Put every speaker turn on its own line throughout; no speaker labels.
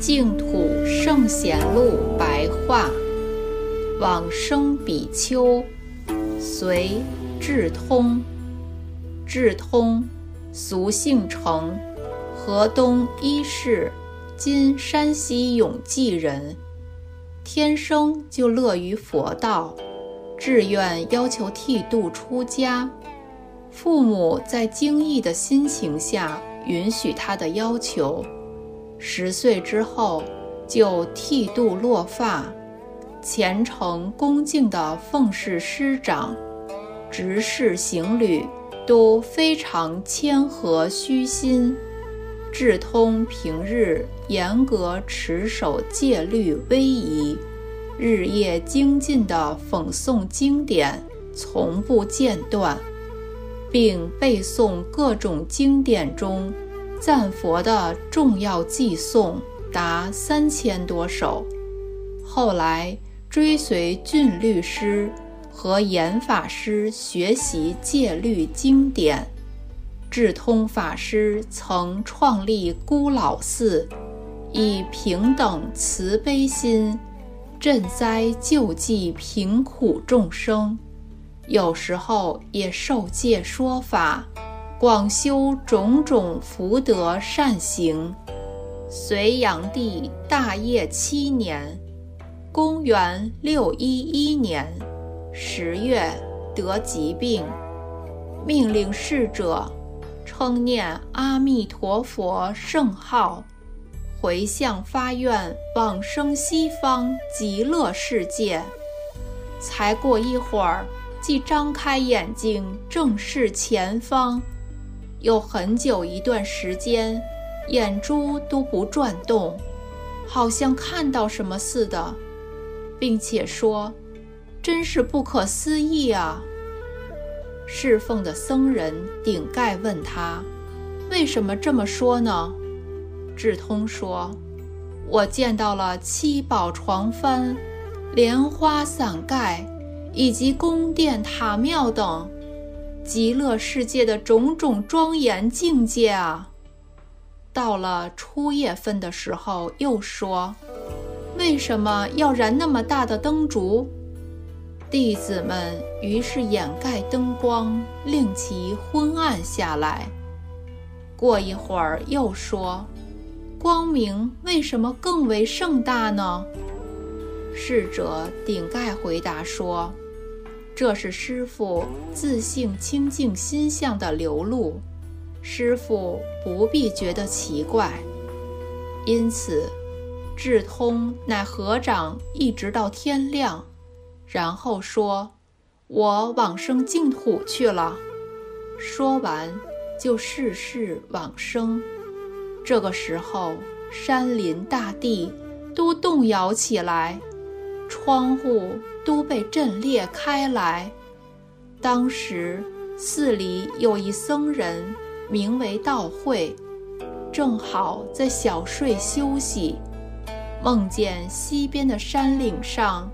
净土圣贤录白话，往生比丘，隋智通。智通，俗姓程，河东伊势（今山西永济）人。天生就乐于佛道，志愿要求剃度出家。父母在惊异的心情下允许他的要求。十岁之后。就剃度落发，虔诚恭敬地奉事师长，执事行旅都非常谦和虚心。智通平日严格持守戒律威仪，日夜精进地讽诵经典，从不间断，并背诵各种经典中赞佛的重要偈颂。达三千多首，后来追随俊律师和严法师学习戒律经典。智通法师曾创立孤老寺，以平等慈悲心赈灾救济贫苦众生，有时候也受戒说法，广修种种福德善行。隋炀帝大业七年，公元六一一年十月得疾病，命令侍者称念阿弥陀佛圣号，回向发愿往生西方极乐世界。才过一会儿，即张开眼睛正视前方，有很久一段时间。眼珠都不转动，好像看到什么似的，并且说：“真是不可思议啊！”侍奉的僧人顶盖问他：“为什么这么说呢？”智通说：“我见到了七宝床幡、莲花伞盖，以及宫殿塔庙等极乐世界的种种庄严境界啊！”到了初夜分的时候，又说：“为什么要燃那么大的灯烛？”弟子们于是掩盖灯光，令其昏暗下来。过一会儿又说：“光明为什么更为盛大呢？”侍者顶盖回答说：“这是师傅自性清净心相的流露。”师傅不必觉得奇怪，因此，智通乃合掌一直到天亮，然后说：“我往生净土去了。”说完，就逝世往生。这个时候，山林大地都动摇起来，窗户都被震裂开来。当时，寺里有一僧人。名为道会，正好在小睡休息，梦见西边的山岭上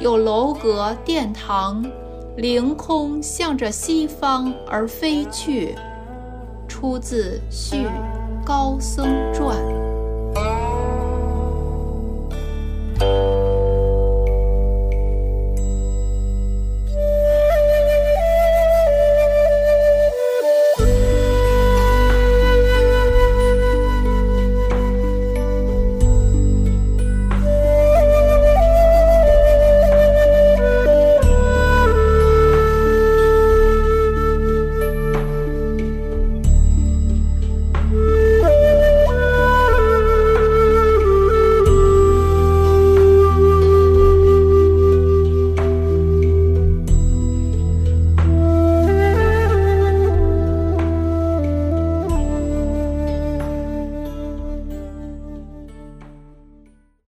有楼阁殿堂，凌空向着西方而飞去。出自《续高僧传》。